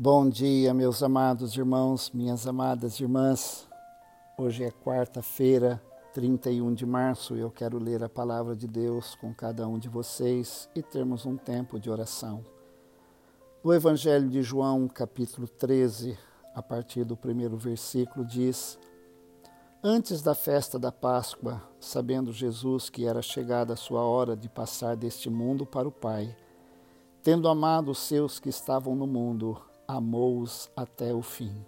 Bom dia, meus amados irmãos, minhas amadas irmãs. Hoje é quarta-feira, 31 de março, e eu quero ler a palavra de Deus com cada um de vocês e termos um tempo de oração. No Evangelho de João, capítulo 13, a partir do primeiro versículo, diz: Antes da festa da Páscoa, sabendo Jesus que era chegada a sua hora de passar deste mundo para o Pai, tendo amado os seus que estavam no mundo, amou-os até o fim.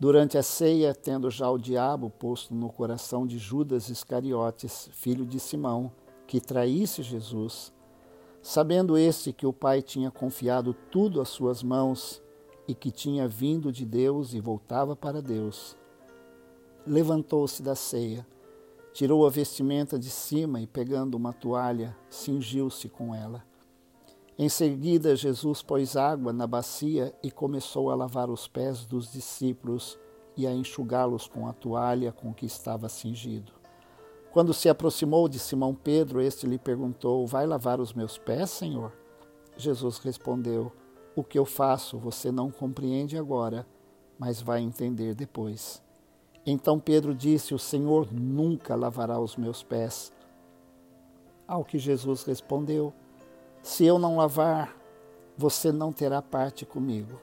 Durante a ceia, tendo já o diabo posto no coração de Judas Iscariotes, filho de Simão, que traísse Jesus, sabendo este que o Pai tinha confiado tudo às suas mãos e que tinha vindo de Deus e voltava para Deus, levantou-se da ceia, tirou a vestimenta de cima e, pegando uma toalha, cingiu-se com ela. Em seguida, Jesus pôs água na bacia e começou a lavar os pés dos discípulos e a enxugá-los com a toalha com que estava cingido. Quando se aproximou de Simão Pedro, este lhe perguntou: Vai lavar os meus pés, Senhor? Jesus respondeu: O que eu faço você não compreende agora, mas vai entender depois. Então Pedro disse: O Senhor nunca lavará os meus pés. Ao que Jesus respondeu: se eu não lavar, você não terá parte comigo.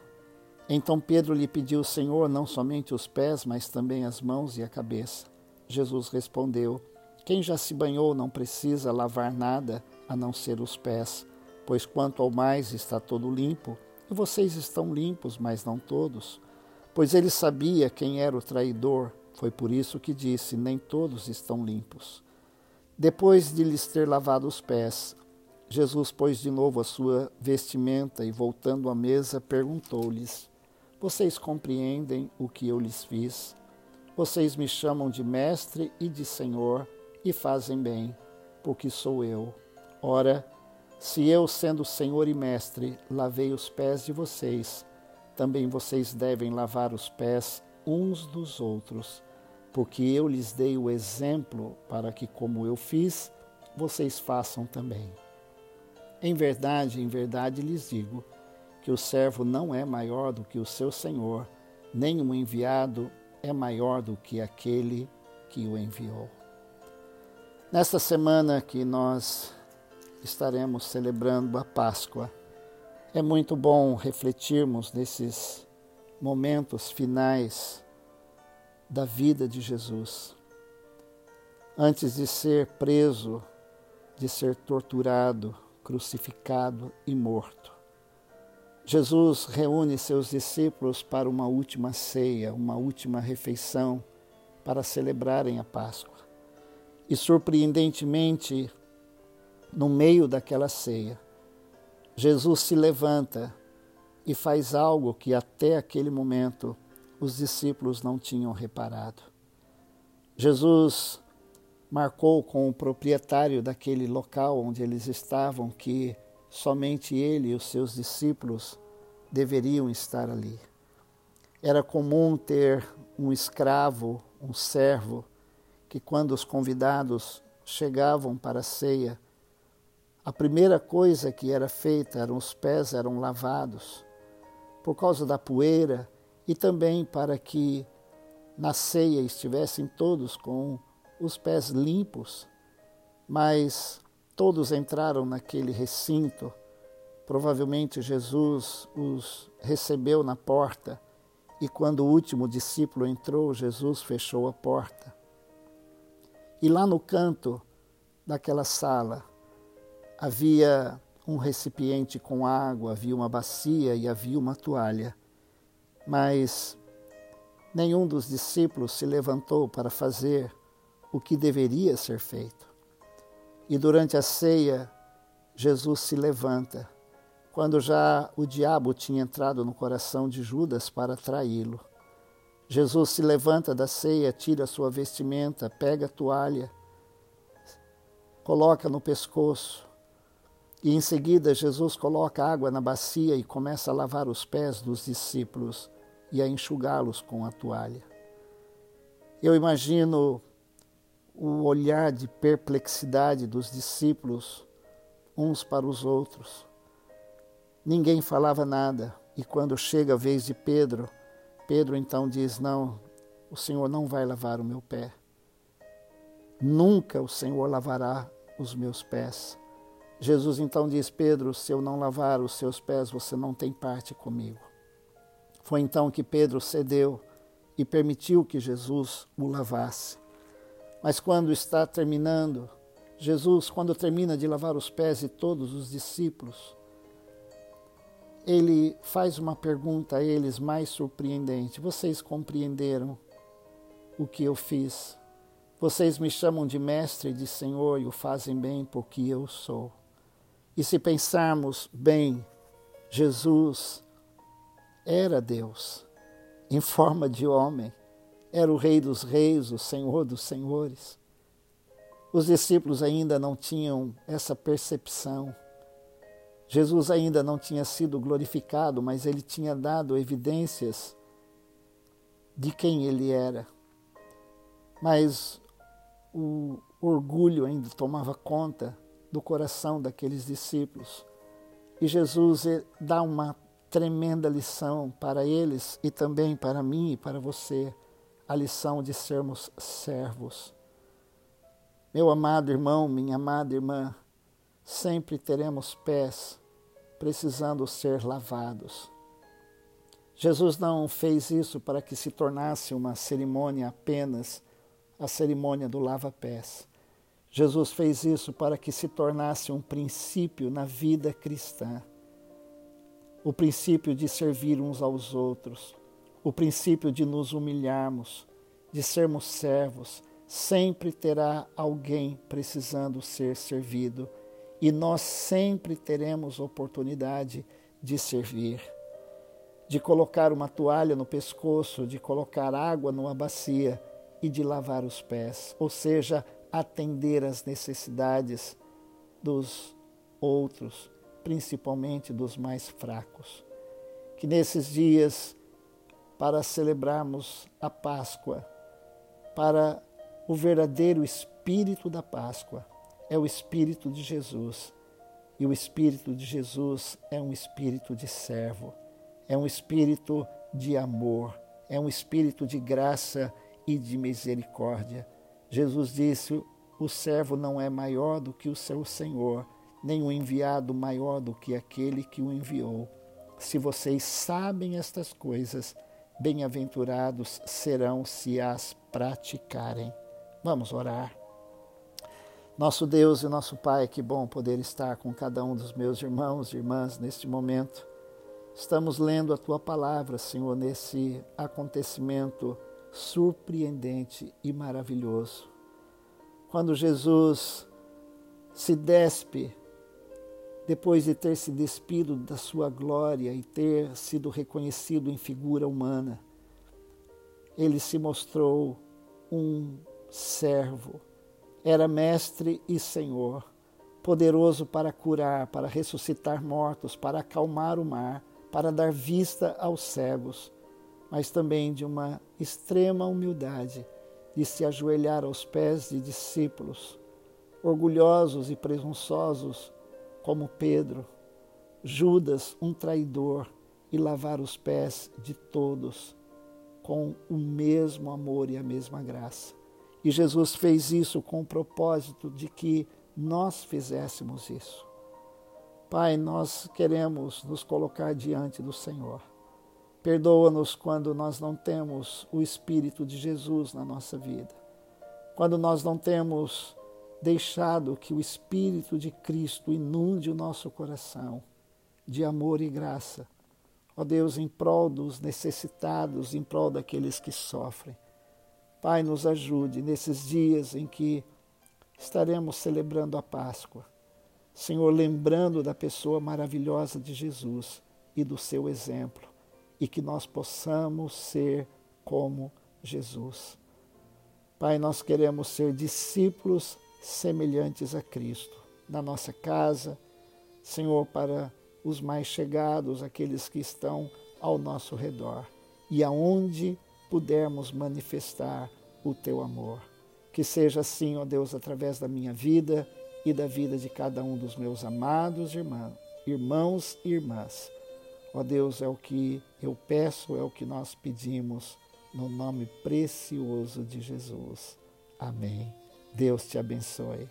Então Pedro lhe pediu, Senhor, não somente os pés, mas também as mãos e a cabeça. Jesus respondeu: Quem já se banhou não precisa lavar nada a não ser os pés, pois quanto ao mais está todo limpo, e vocês estão limpos, mas não todos. Pois ele sabia quem era o traidor, foi por isso que disse: Nem todos estão limpos. Depois de lhes ter lavado os pés, Jesus pôs de novo a sua vestimenta e, voltando à mesa, perguntou-lhes: Vocês compreendem o que eu lhes fiz? Vocês me chamam de mestre e de senhor e fazem bem, porque sou eu. Ora, se eu, sendo senhor e mestre, lavei os pés de vocês, também vocês devem lavar os pés uns dos outros, porque eu lhes dei o exemplo para que, como eu fiz, vocês façam também. Em verdade, em verdade lhes digo que o servo não é maior do que o seu senhor, nem o enviado é maior do que aquele que o enviou. Nesta semana que nós estaremos celebrando a Páscoa, é muito bom refletirmos nesses momentos finais da vida de Jesus. Antes de ser preso, de ser torturado, crucificado e morto. Jesus reúne seus discípulos para uma última ceia, uma última refeição, para celebrarem a Páscoa. E surpreendentemente, no meio daquela ceia, Jesus se levanta e faz algo que até aquele momento os discípulos não tinham reparado. Jesus marcou com o proprietário daquele local onde eles estavam que somente ele e os seus discípulos deveriam estar ali. Era comum ter um escravo, um servo, que quando os convidados chegavam para a ceia, a primeira coisa que era feita eram os pés eram lavados por causa da poeira e também para que na ceia estivessem todos com os pés limpos, mas todos entraram naquele recinto. Provavelmente Jesus os recebeu na porta e quando o último discípulo entrou, Jesus fechou a porta. E lá no canto daquela sala havia um recipiente com água, havia uma bacia e havia uma toalha. Mas nenhum dos discípulos se levantou para fazer o que deveria ser feito. E durante a ceia, Jesus se levanta, quando já o diabo tinha entrado no coração de Judas para traí-lo. Jesus se levanta da ceia, tira sua vestimenta, pega a toalha, coloca no pescoço, e em seguida Jesus coloca água na bacia e começa a lavar os pés dos discípulos e a enxugá-los com a toalha. Eu imagino o olhar de perplexidade dos discípulos uns para os outros. Ninguém falava nada E quando chega a vez de Pedro, Pedro então diz: Não, o Senhor não vai lavar o meu pé. Nunca o Senhor lavará os meus pés. Jesus então diz: Pedro, se eu não lavar os seus pés, você não tem parte comigo. Foi então que Pedro cedeu e permitiu que Jesus o lavasse. Mas quando está terminando, Jesus, quando termina de lavar os pés de todos os discípulos, ele faz uma pergunta a eles mais surpreendente: Vocês compreenderam o que eu fiz? Vocês me chamam de mestre e de senhor e o fazem bem porque eu sou. E se pensarmos bem, Jesus era Deus em forma de homem, era o Rei dos Reis, o Senhor dos Senhores. Os discípulos ainda não tinham essa percepção. Jesus ainda não tinha sido glorificado, mas ele tinha dado evidências de quem ele era. Mas o orgulho ainda tomava conta do coração daqueles discípulos. E Jesus eh, dá uma tremenda lição para eles e também para mim e para você, a lição de sermos servos. Meu amado irmão, minha amada irmã, sempre teremos pés precisando ser lavados. Jesus não fez isso para que se tornasse uma cerimônia apenas a cerimônia do lava-pés. Jesus fez isso para que se tornasse um princípio na vida cristã. O princípio de servir uns aos outros, o princípio de nos humilharmos, de sermos servos. Sempre terá alguém precisando ser servido e nós sempre teremos oportunidade de servir, de colocar uma toalha no pescoço, de colocar água numa bacia e de lavar os pés, ou seja, atender às necessidades dos outros, principalmente dos mais fracos. Que nesses dias, para celebrarmos a Páscoa, para o verdadeiro espírito da Páscoa, é o espírito de Jesus. E o espírito de Jesus é um espírito de servo, é um espírito de amor, é um espírito de graça e de misericórdia Jesus disse: O servo não é maior do que o seu senhor, nem o enviado maior do que aquele que o enviou. Se vocês sabem estas coisas, bem-aventurados serão se as praticarem. Vamos orar. Nosso Deus e nosso Pai, que bom poder estar com cada um dos meus irmãos e irmãs neste momento. Estamos lendo a tua palavra, Senhor, nesse acontecimento surpreendente e maravilhoso. Quando Jesus se despe, depois de ter se despido da sua glória e ter sido reconhecido em figura humana, ele se mostrou um servo. Era mestre e senhor, poderoso para curar, para ressuscitar mortos, para acalmar o mar, para dar vista aos cegos mas também de uma extrema humildade de se ajoelhar aos pés de discípulos, orgulhosos e presunçosos como Pedro, Judas, um traidor, e lavar os pés de todos com o mesmo amor e a mesma graça. E Jesus fez isso com o propósito de que nós fizéssemos isso. Pai, nós queremos nos colocar diante do Senhor Perdoa-nos quando nós não temos o Espírito de Jesus na nossa vida, quando nós não temos deixado que o Espírito de Cristo inunde o nosso coração de amor e graça. Ó Deus, em prol dos necessitados, em prol daqueles que sofrem. Pai, nos ajude nesses dias em que estaremos celebrando a Páscoa. Senhor, lembrando da pessoa maravilhosa de Jesus e do seu exemplo e que nós possamos ser como Jesus. Pai, nós queremos ser discípulos semelhantes a Cristo, na nossa casa, Senhor, para os mais chegados, aqueles que estão ao nosso redor, e aonde pudermos manifestar o teu amor. Que seja assim, ó Deus, através da minha vida e da vida de cada um dos meus amados irmãos, irmãos e irmãs Ó Deus, é o que eu peço, é o que nós pedimos, no nome precioso de Jesus. Amém. Deus te abençoe.